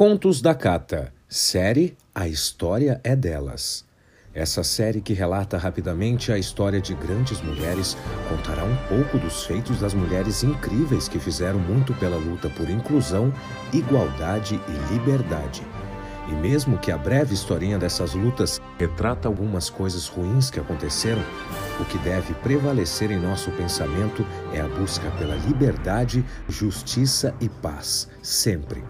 Contos da Cata, série A História é Delas. Essa série que relata rapidamente a história de grandes mulheres contará um pouco dos feitos das mulheres incríveis que fizeram muito pela luta por inclusão, igualdade e liberdade. E mesmo que a breve historinha dessas lutas retrata algumas coisas ruins que aconteceram, o que deve prevalecer em nosso pensamento é a busca pela liberdade, justiça e paz, sempre.